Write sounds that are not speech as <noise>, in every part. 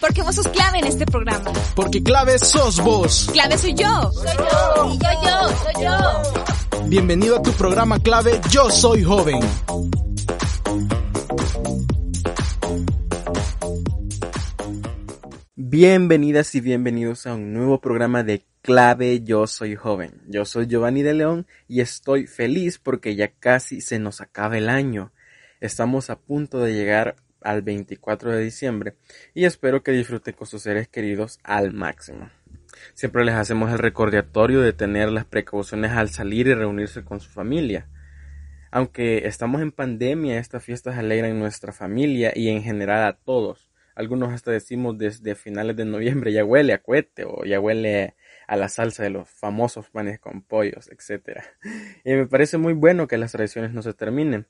Porque vos sos clave en este programa. Porque clave sos vos. Clave soy yo. Soy yo. Y yo, yo, soy yo. Bienvenido a tu programa clave Yo Soy Joven. Bienvenidas y bienvenidos a un nuevo programa de Clave Yo Soy Joven. Yo soy Giovanni de León y estoy feliz porque ya casi se nos acaba el año. Estamos a punto de llegar al 24 de diciembre y espero que disfruten con sus seres queridos al máximo. Siempre les hacemos el recordatorio de tener las precauciones al salir y reunirse con su familia. Aunque estamos en pandemia, estas fiestas alegran nuestra familia y en general a todos. Algunos hasta decimos desde finales de noviembre ya huele a cohete o ya huele a la salsa de los famosos panes con pollos, etc. Y me parece muy bueno que las tradiciones no se terminen.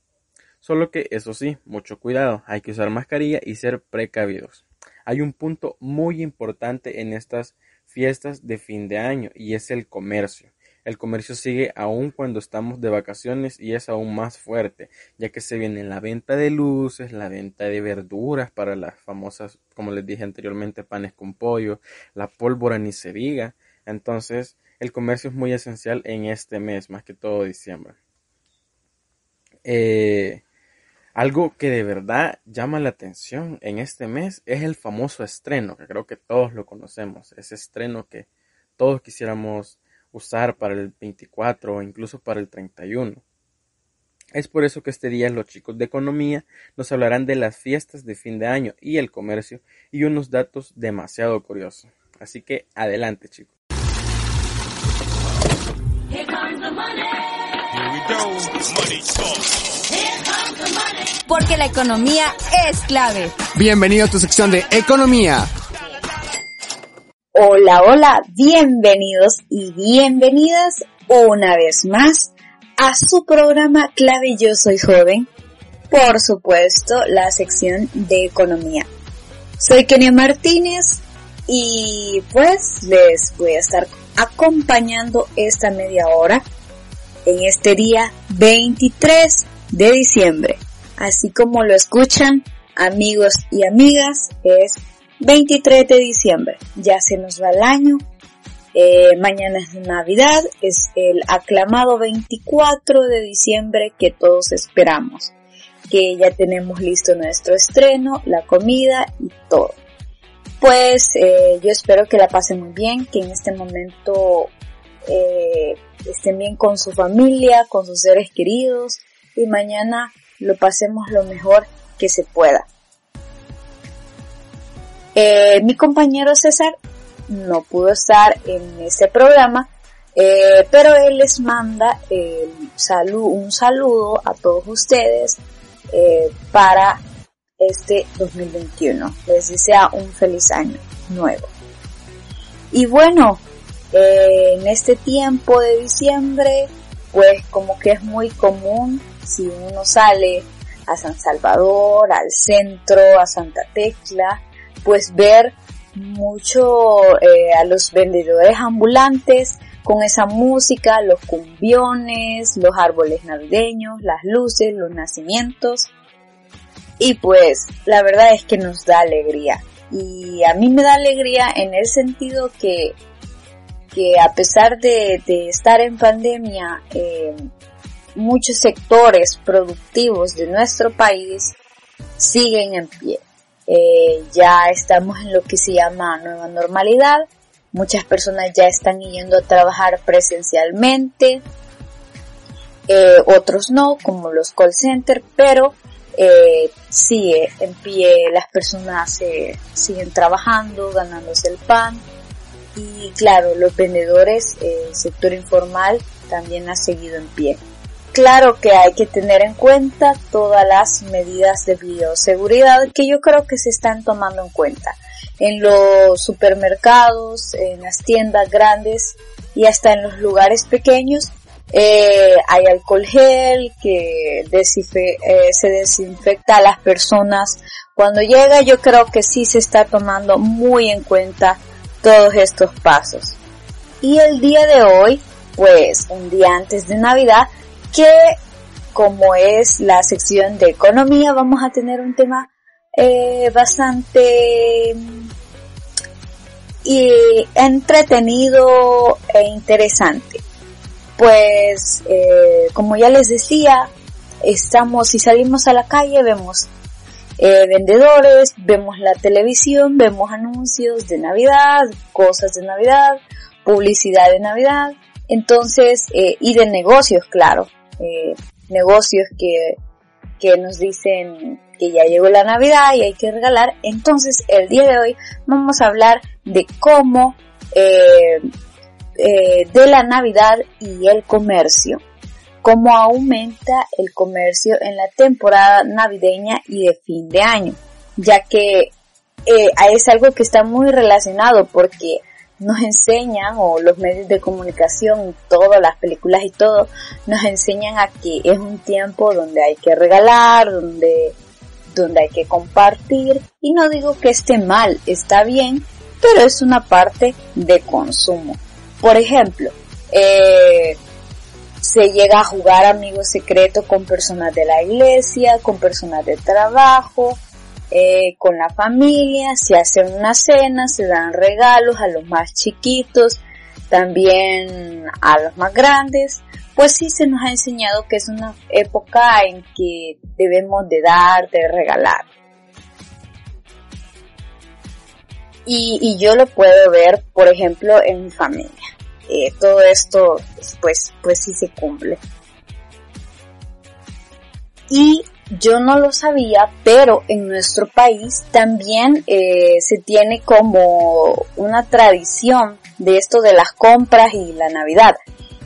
Solo que, eso sí, mucho cuidado, hay que usar mascarilla y ser precavidos. Hay un punto muy importante en estas fiestas de fin de año y es el comercio. El comercio sigue aún cuando estamos de vacaciones y es aún más fuerte, ya que se viene la venta de luces, la venta de verduras para las famosas, como les dije anteriormente, panes con pollo, la pólvora ni se diga. Entonces, el comercio es muy esencial en este mes, más que todo diciembre. Eh, algo que de verdad llama la atención en este mes es el famoso estreno, que creo que todos lo conocemos, ese estreno que todos quisiéramos usar para el 24 o incluso para el 31. Es por eso que este día los chicos de economía nos hablarán de las fiestas de fin de año y el comercio y unos datos demasiado curiosos. Así que adelante chicos. Porque la economía es clave. Bienvenido a tu sección de Economía. Hola, hola, bienvenidos y bienvenidas una vez más a su programa Clave Yo Soy Joven. Por supuesto, la sección de economía. Soy Kenia Martínez y pues les voy a estar acompañando esta media hora en este día 23 de diciembre. Así como lo escuchan, amigos y amigas, es 23 de diciembre. Ya se nos va el año. Eh, mañana es Navidad, es el aclamado 24 de diciembre que todos esperamos. Que ya tenemos listo nuestro estreno, la comida y todo. Pues eh, yo espero que la pasen muy bien, que en este momento eh, estén bien con su familia, con sus seres queridos y mañana lo pasemos lo mejor que se pueda. Eh, mi compañero César no pudo estar en este programa, eh, pero él les manda el un saludo a todos ustedes eh, para este 2021. Les desea un feliz año nuevo. Y bueno, en este tiempo de diciembre, pues como que es muy común si uno sale a San Salvador, al centro, a Santa Tecla, pues ver mucho eh, a los vendedores ambulantes con esa música, los cumbiones, los árboles navideños, las luces, los nacimientos. Y pues la verdad es que nos da alegría. Y a mí me da alegría en el sentido que, que a pesar de, estar en pandemia, eh, muchos sectores productivos de nuestro país siguen en pie. Eh, ya estamos en lo que se llama nueva normalidad. Muchas personas ya están yendo a trabajar presencialmente, eh, otros no, como los call centers, pero eh, sigue en pie, las personas siguen trabajando, ganándose el pan. Y claro, los vendedores, el sector informal también ha seguido en pie. Claro que hay que tener en cuenta todas las medidas de bioseguridad que yo creo que se están tomando en cuenta en los supermercados, en las tiendas grandes y hasta en los lugares pequeños. Eh, hay alcohol gel que eh, se desinfecta a las personas. Cuando llega yo creo que sí se está tomando muy en cuenta todos estos pasos. Y el día de hoy, pues un día antes de Navidad, que como es la sección de economía, vamos a tener un tema eh, bastante y entretenido e interesante. Pues, eh, como ya les decía, estamos, si salimos a la calle, vemos eh, vendedores, vemos la televisión, vemos anuncios de Navidad, cosas de Navidad, publicidad de Navidad, entonces, eh, y de negocios, claro, eh, negocios que, que nos dicen que ya llegó la Navidad y hay que regalar. Entonces, el día de hoy vamos a hablar de cómo, eh, eh, de la Navidad y el comercio. Cómo aumenta el comercio en la temporada navideña y de fin de año. Ya que es algo que está muy relacionado porque nos enseñan, o los medios de comunicación, todas las películas y todo, nos enseñan a que es un tiempo donde hay que regalar, donde, donde hay que compartir, y no digo que esté mal, está bien, pero es una parte de consumo. Por ejemplo, eh, se llega a jugar amigos secretos con personas de la iglesia, con personas de trabajo, eh, con la familia, se hacen una cena, se dan regalos a los más chiquitos, también a los más grandes, pues sí se nos ha enseñado que es una época en que debemos de dar, de regalar. Y, yo lo puedo ver, por ejemplo, en mi familia. Eh, todo esto, pues, pues sí se cumple. Y yo no lo sabía, pero en nuestro país también eh, se tiene como una tradición de esto de las compras y la Navidad.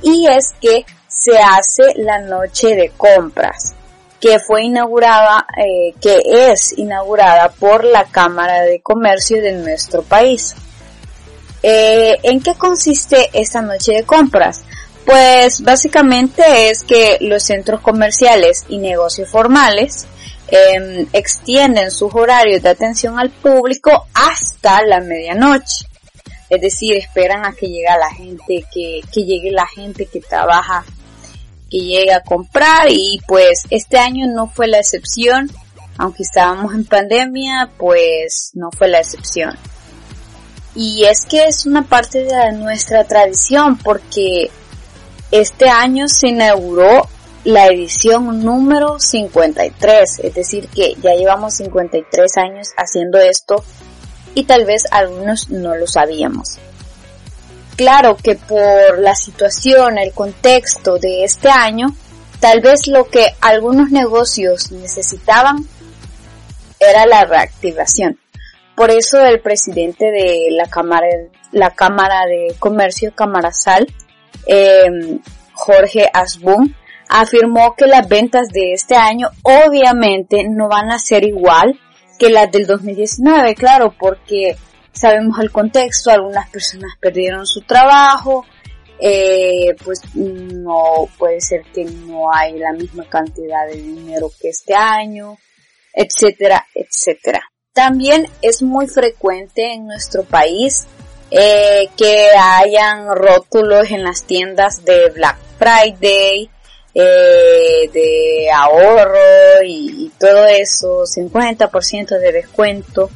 Y es que se hace la noche de compras, que fue inaugurada, eh, que es inaugurada por la Cámara de Comercio de nuestro país. Eh, ¿En qué consiste esta noche de compras? Pues básicamente es que los centros comerciales y negocios formales eh, extienden sus horarios de atención al público hasta la medianoche. Es decir, esperan a que llegue la gente, que, que llegue la gente que trabaja, que llegue a comprar y pues este año no fue la excepción. Aunque estábamos en pandemia, pues no fue la excepción. Y es que es una parte de nuestra tradición porque este año se inauguró la edición número 53, es decir que ya llevamos 53 años haciendo esto y tal vez algunos no lo sabíamos. Claro que por la situación, el contexto de este año, tal vez lo que algunos negocios necesitaban era la reactivación. Por eso el presidente de la Cámara, la Cámara de Comercio, Sal, eh, Jorge Asbun, afirmó que las ventas de este año obviamente no van a ser igual que las del 2019, claro, porque sabemos el contexto, algunas personas perdieron su trabajo, eh, pues no puede ser que no hay la misma cantidad de dinero que este año, etcétera, etcétera. También es muy frecuente en nuestro país eh, que hayan rótulos en las tiendas de Black Friday, eh, de ahorro y, todo eso, 50% de descuento,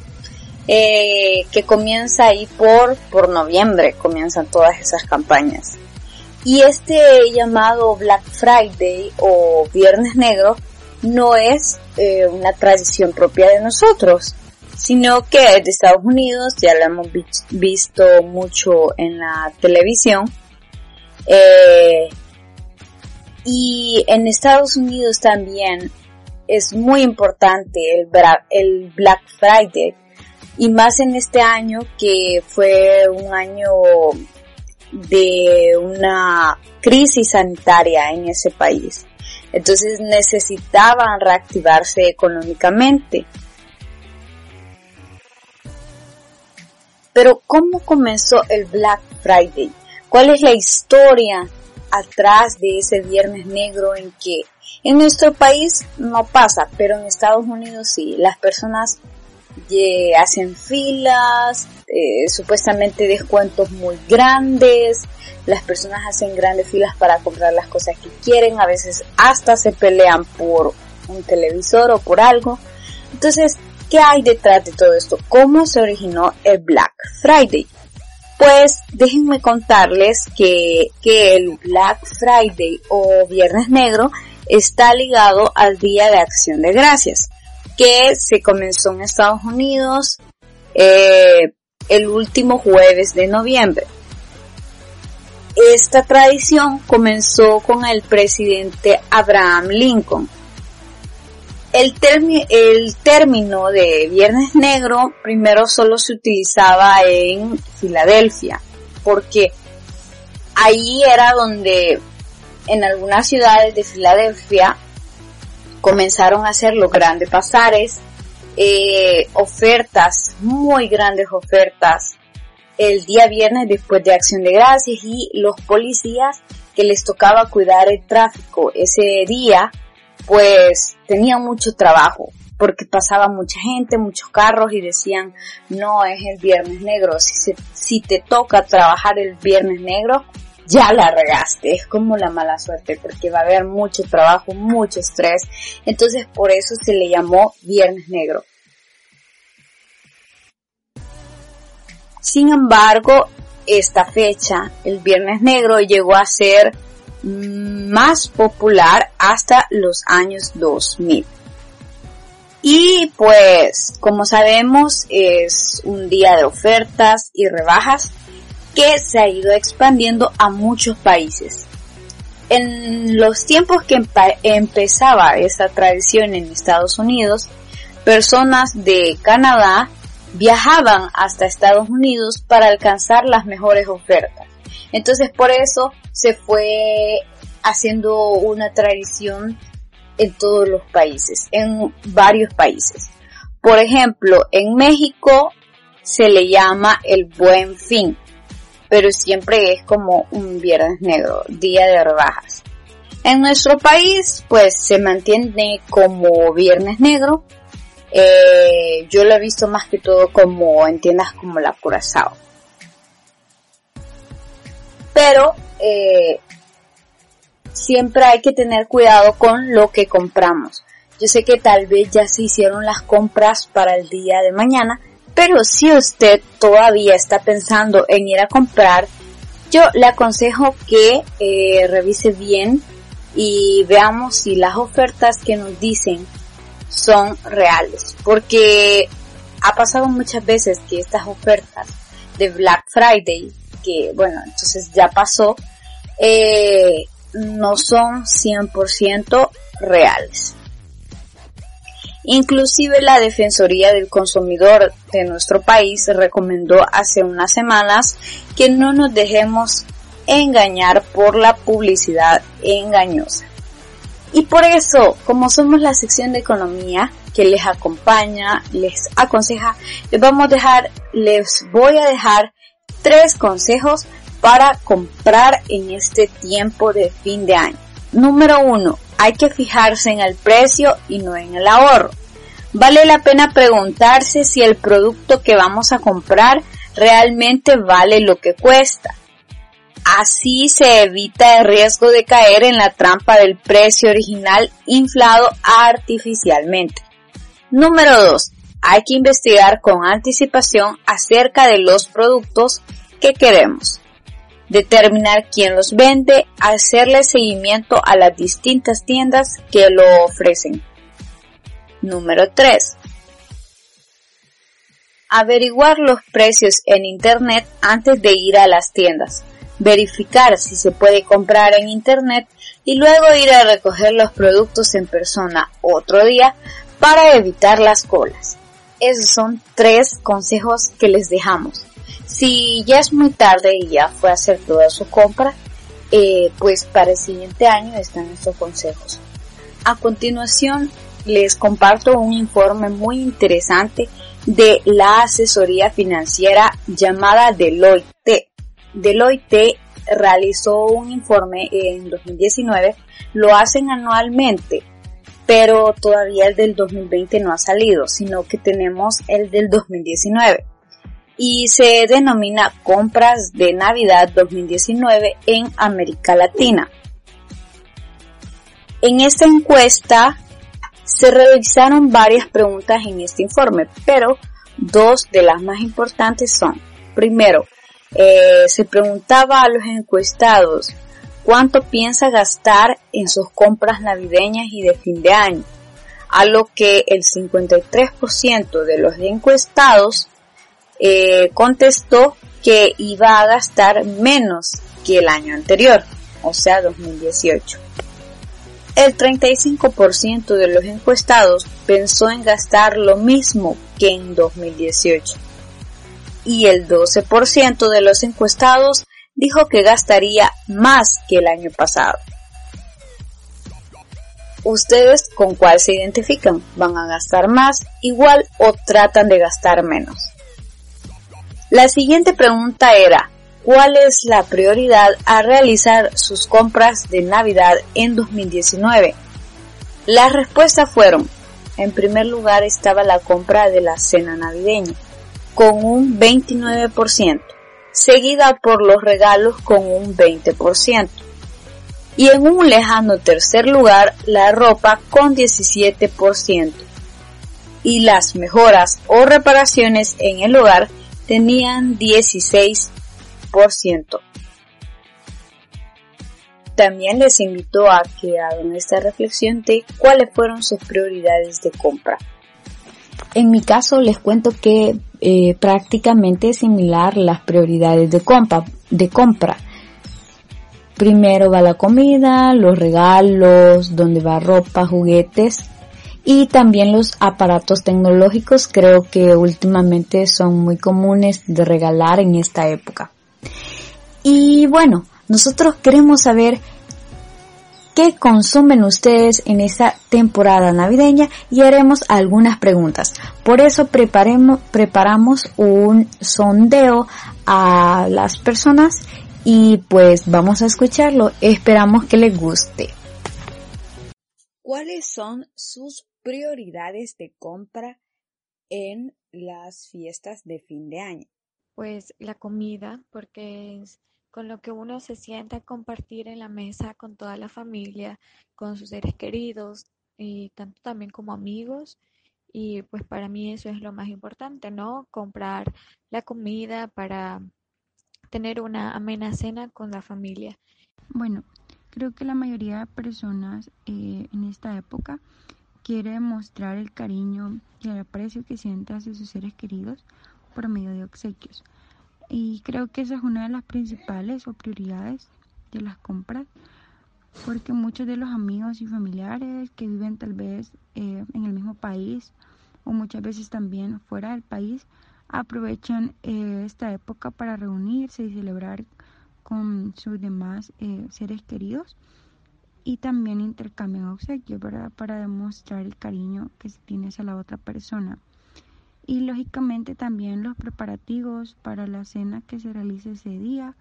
eh, que comienza ahí por, por noviembre, comienzan todas esas campañas. Y este llamado Black Friday o Viernes Negro no es eh, una tradición propia de nosotros sino que es de Estados Unidos, ya lo hemos visto mucho en la televisión. Eh, y en Estados Unidos también es muy importante el, el Black Friday y más en este año que fue un año de una crisis sanitaria en ese país. Entonces necesitaban reactivarse económicamente. Pero ¿cómo comenzó el Black Friday? ¿Cuál es la historia atrás de ese viernes negro en que en nuestro país no pasa, pero en Estados Unidos sí? Las personas hacen filas, eh, supuestamente descuentos muy grandes, las personas hacen grandes filas para comprar las cosas que quieren, a veces hasta se pelean por un televisor o por algo. Entonces, ¿qué hay detrás de todo esto? ¿Cómo se originó el Black Friday? Pues déjenme contarles que, que el Black Friday o Viernes Negro está ligado al Día de Acción de Gracias, que se comenzó en Estados Unidos eh, el último jueves de noviembre. Esta tradición comenzó con el presidente Abraham Lincoln. El, el término de Viernes Negro primero solo se utilizaba en Filadelfia, porque ahí era donde en algunas ciudades de Filadelfia comenzaron a hacer los grandes pasares, eh, ofertas, muy grandes ofertas, el día viernes después de Acción de Gracias y los policías que les tocaba cuidar el tráfico ese día, pues tenían mucho trabajo porque pasaba mucha gente, muchos carros y decían, no es el viernes negro, si, si te toca trabajar el viernes negro, ya la regaste, es como la mala suerte porque va a haber mucho trabajo, mucho estrés, entonces por eso se le llamó viernes negro. Sin embargo, esta fecha, el viernes negro, llegó a ser más popular hasta los años 2000. Y pues, como sabemos, es un día de ofertas y rebajas que se ha ido expandiendo a muchos países. En los tiempos que empezaba esta tradición en Estados Unidos, personas de Canadá viajaban hasta Estados Unidos para alcanzar las mejores ofertas. Entonces por eso se fue haciendo una tradición en todos los países, en varios países. Por ejemplo, en México se le llama el buen fin pero siempre es como un viernes negro, día de rebajas. En nuestro país, pues se mantiene como viernes negro. Eh, yo lo he visto más que todo como en tiendas como la Curazao. Pero eh, siempre hay que tener cuidado con lo que compramos. Yo sé que tal vez ya se hicieron las compras para el día de mañana, pero si usted todavía está pensando en ir a comprar, yo le aconsejo que eh, revise bien y veamos si las ofertas que nos dicen son reales. Porque ha pasado muchas veces que estas ofertas de Black Friday, que bueno, entonces ya pasó, eh, no son 100% reales. Inclusive la Defensoría del Consumidor de nuestro país recomendó hace unas semanas que no nos dejemos engañar por la publicidad engañosa. Y por eso, como somos la sección de economía que les acompaña, les aconseja, les vamos a dejar, les voy a dejar tres consejos para comprar en este tiempo de fin de año. Número uno, hay que fijarse en el precio y no en el ahorro. Vale la pena preguntarse si el producto que vamos a comprar realmente vale lo que cuesta. Así se evita el riesgo de caer en la trampa del precio original inflado artificialmente. Número 2. Hay que investigar con anticipación acerca de los productos que queremos determinar quién los vende, hacerle seguimiento a las distintas tiendas que lo ofrecen. Número 3. Averiguar los precios en Internet antes de ir a las tiendas. Verificar si se puede comprar en Internet y luego ir a recoger los productos en persona otro día para evitar las colas. Esos son tres consejos que les dejamos. Si ya es muy tarde y ya fue a hacer toda su compra, eh, pues para el siguiente año están estos consejos. A continuación les comparto un informe muy interesante de la asesoría financiera llamada Deloitte. Deloitte realizó un informe en 2019, lo hacen anualmente, pero todavía el del 2020 no ha salido, sino que tenemos el del 2019. Y se denomina Compras de Navidad 2019 en América Latina. En esta encuesta se realizaron varias preguntas en este informe, pero dos de las más importantes son, primero, eh, se preguntaba a los encuestados cuánto piensa gastar en sus compras navideñas y de fin de año, a lo que el 53% de los encuestados eh, contestó que iba a gastar menos que el año anterior, o sea 2018. El 35% de los encuestados pensó en gastar lo mismo que en 2018 y el 12% de los encuestados dijo que gastaría más que el año pasado. ¿Ustedes con cuál se identifican? ¿Van a gastar más, igual o tratan de gastar menos? La siguiente pregunta era, ¿cuál es la prioridad a realizar sus compras de Navidad en 2019? Las respuestas fueron, en primer lugar estaba la compra de la cena navideña, con un 29%, seguida por los regalos con un 20%. Y en un lejano tercer lugar, la ropa con 17%. Y las mejoras o reparaciones en el hogar tenían 16%. También les invito a que hagan esta reflexión de cuáles fueron sus prioridades de compra. En mi caso les cuento que eh, prácticamente similar las prioridades de compra, de compra. Primero va la comida, los regalos, donde va ropa, juguetes y también los aparatos tecnológicos creo que últimamente son muy comunes de regalar en esta época. Y bueno, nosotros queremos saber qué consumen ustedes en esta temporada navideña y haremos algunas preguntas. Por eso preparemos, preparamos un sondeo a las personas y pues vamos a escucharlo. Esperamos que les guste. ¿Cuáles son sus prioridades de compra en las fiestas de fin de año? Pues la comida, porque es con lo que uno se sienta a compartir en la mesa con toda la familia, con sus seres queridos y tanto también como amigos. Y pues para mí eso es lo más importante, ¿no? Comprar la comida para tener una amena cena con la familia. Bueno, creo que la mayoría de personas eh, en esta época quiere mostrar el cariño y el aprecio que siente hacia sus seres queridos por medio de obsequios. Y creo que esa es una de las principales o prioridades de las compras, porque muchos de los amigos y familiares que viven tal vez eh, en el mismo país o muchas veces también fuera del país aprovechan eh, esta época para reunirse y celebrar con sus demás eh, seres queridos y también intercambian obsequios, ¿verdad? Para demostrar el cariño que se tiene hacia la otra persona. Y lógicamente también los preparativos para la cena que se realiza ese día.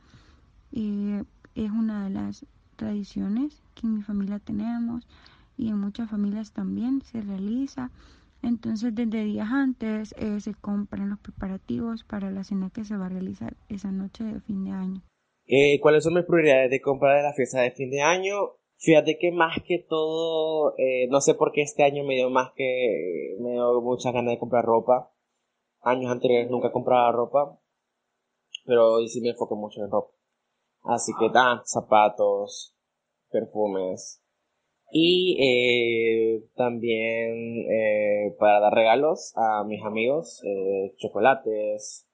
Eh, es una de las tradiciones que en mi familia tenemos y en muchas familias también se realiza. Entonces desde días antes eh, se compran los preparativos para la cena que se va a realizar esa noche de fin de año. Eh, ¿Cuáles son mis prioridades de compra de la fiesta de fin de año? Fíjate que más que todo, eh, no sé por qué este año me dio más que, me dio muchas ganas de comprar ropa. Años anteriores nunca compraba ropa, pero hoy sí me enfoco mucho en ropa. Así que dan zapatos, perfumes. Y eh, también eh, para dar regalos a mis amigos, chocolates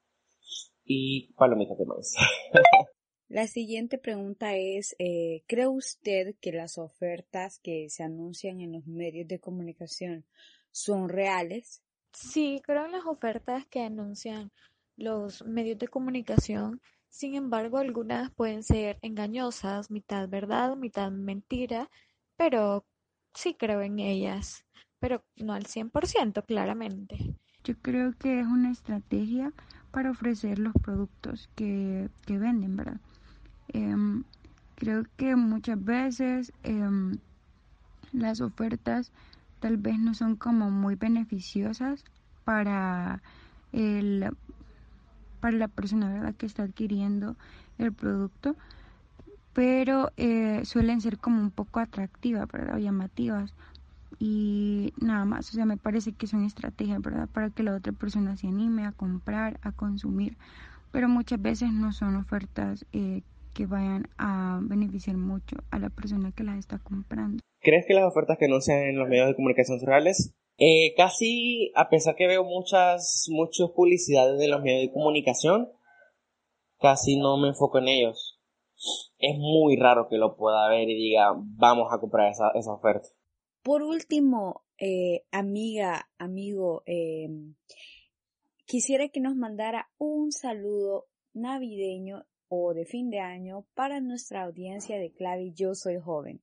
y palomitas de maíz. <laughs> La siguiente pregunta es, eh, ¿cree usted que las ofertas que se anuncian en los medios de comunicación son reales? Sí, creo en las ofertas que anuncian los medios de comunicación. Sin embargo, algunas pueden ser engañosas, mitad verdad, mitad mentira, pero sí creo en ellas, pero no al 100%, claramente. Yo creo que es una estrategia para ofrecer los productos que, que venden, ¿verdad? Em, creo que muchas veces em, las ofertas tal vez no son como muy beneficiosas para el para la persona ¿verdad? que está adquiriendo el producto, pero eh, suelen ser como un poco atractivas, ¿verdad? O llamativas. Y nada más, o sea, me parece que son estrategias, ¿verdad? Para que la otra persona se anime a comprar, a consumir, pero muchas veces no son ofertas eh, que vayan a beneficiar mucho a la persona que las está comprando. ¿Crees que las ofertas que anuncian en los medios de comunicación son reales? Eh, casi, a pesar que veo muchas, muchas publicidades de los medios de comunicación, casi no me enfoco en ellos. Es muy raro que lo pueda ver y diga, vamos a comprar esa, esa oferta. Por último, eh, amiga, amigo, eh, quisiera que nos mandara un saludo navideño o de fin de año para nuestra audiencia de Clave Yo Soy Joven.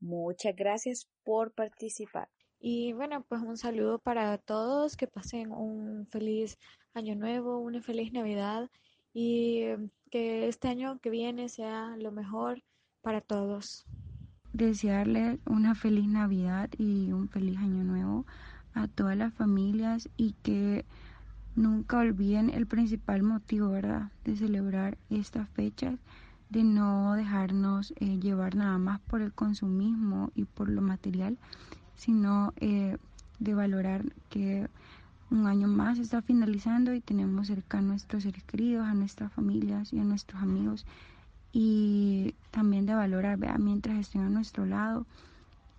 Muchas gracias por participar. Y bueno, pues un saludo para todos, que pasen un feliz año nuevo, una feliz Navidad y que este año que viene sea lo mejor para todos. Desearles una feliz Navidad y un feliz año nuevo a todas las familias y que nunca olviden el principal motivo, ¿verdad?, de celebrar estas fechas, de no dejarnos eh, llevar nada más por el consumismo y por lo material, sino eh, de valorar que un año más está finalizando y tenemos cerca a nuestros seres queridos, a nuestras familias y a nuestros amigos y también de valorar, vea, mientras estén a nuestro lado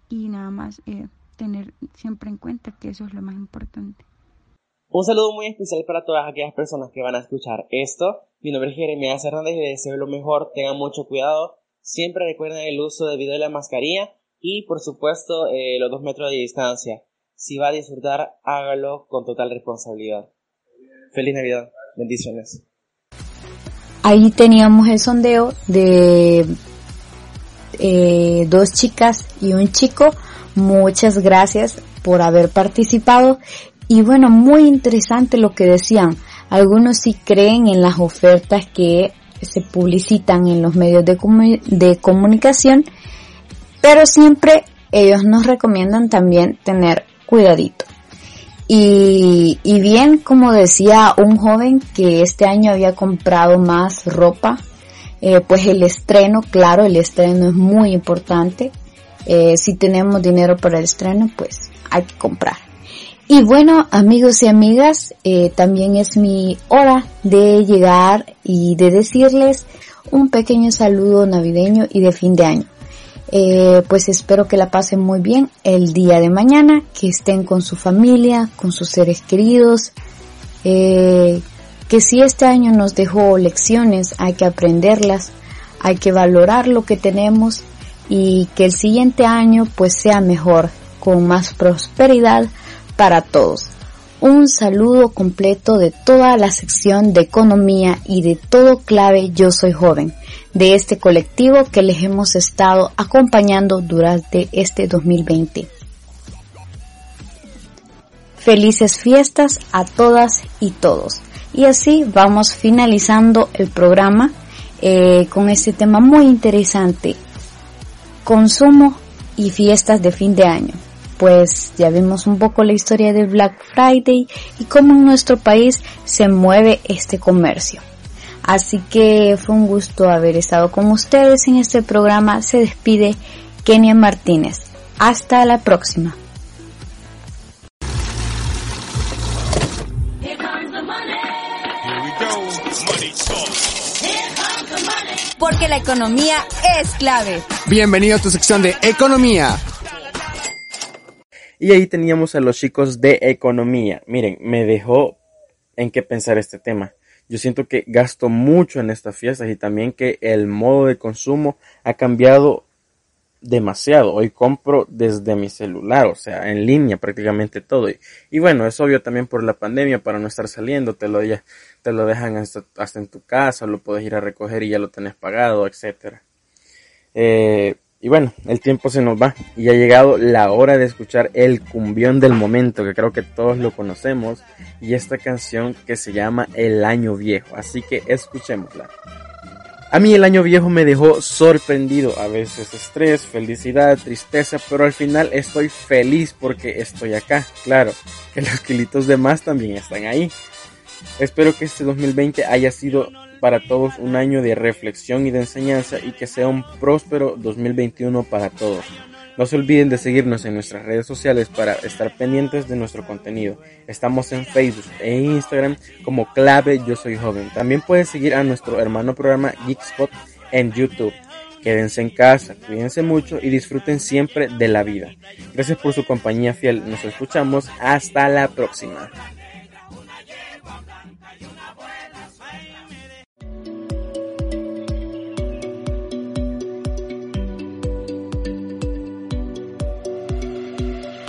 y nada más eh, tener siempre en cuenta que eso es lo más importante. Un saludo muy especial para todas aquellas personas que van a escuchar esto. Mi nombre es Jeremías Hernández y deseo lo mejor. Tengan mucho cuidado. Siempre recuerden el uso debido de la mascarilla y, por supuesto, eh, los dos metros de distancia. Si va a disfrutar, hágalo con total responsabilidad. Feliz Navidad. Bendiciones. Ahí teníamos el sondeo de eh, dos chicas y un chico. Muchas gracias por haber participado y bueno, muy interesante lo que decían. Algunos sí creen en las ofertas que se publicitan en los medios de, comunicación, pero siempre ellos nos recomiendan también tener cuidadito. Y, y, bien, como decía un joven que este año había comprado más ropa, eh, pues el estreno, claro, el estreno es muy importante. Eh, si tenemos dinero para el estreno, pues hay que comprar. Y bueno, amigos y amigas, eh, también es mi hora de llegar y de decirles un pequeño saludo navideño y de fin de año. Eh, pues espero que la pasen muy bien el día de mañana, que estén con su familia, con sus seres queridos, eh, que si este año nos dejó lecciones, hay que aprenderlas, hay que valorar lo que tenemos y que el siguiente año pues sea mejor, con más prosperidad, para todos. Un saludo completo de toda la sección de economía y de todo clave Yo Soy Joven, de este colectivo que les hemos estado acompañando durante este 2020. Felices fiestas a todas y todos. Y así vamos finalizando el programa eh, con este tema muy interesante, consumo y fiestas de fin de año pues ya vimos un poco la historia del Black Friday y cómo en nuestro país se mueve este comercio. Así que fue un gusto haber estado con ustedes en este programa. Se despide Kenia Martínez. Hasta la próxima. Porque la economía es clave. Bienvenido a tu sección de economía. Y ahí teníamos a los chicos de economía. Miren, me dejó en qué pensar este tema. Yo siento que gasto mucho en estas fiestas y también que el modo de consumo ha cambiado demasiado. Hoy compro desde mi celular, o sea, en línea prácticamente todo. Y, bueno, es obvio también por la pandemia, para no estar saliendo, te lo, dejan hasta, hasta, en tu casa, lo puedes ir a recoger y ya lo tenés pagado, etcétera. Eh, y bueno, el tiempo se nos va y ha llegado la hora de escuchar el cumbión del momento, que creo que todos lo conocemos, y esta canción que se llama El Año Viejo, así que escuchémosla. A mí el año viejo me dejó sorprendido, a veces estrés, felicidad, tristeza, pero al final estoy feliz porque estoy acá. Claro, que los kilitos de más también están ahí. Espero que este 2020 haya sido para todos un año de reflexión y de enseñanza y que sea un próspero 2021 para todos. No se olviden de seguirnos en nuestras redes sociales para estar pendientes de nuestro contenido. Estamos en Facebook e Instagram como clave yo soy joven. También puedes seguir a nuestro hermano programa Geekspot en YouTube. Quédense en casa, cuídense mucho y disfruten siempre de la vida. Gracias por su compañía fiel. Nos escuchamos hasta la próxima.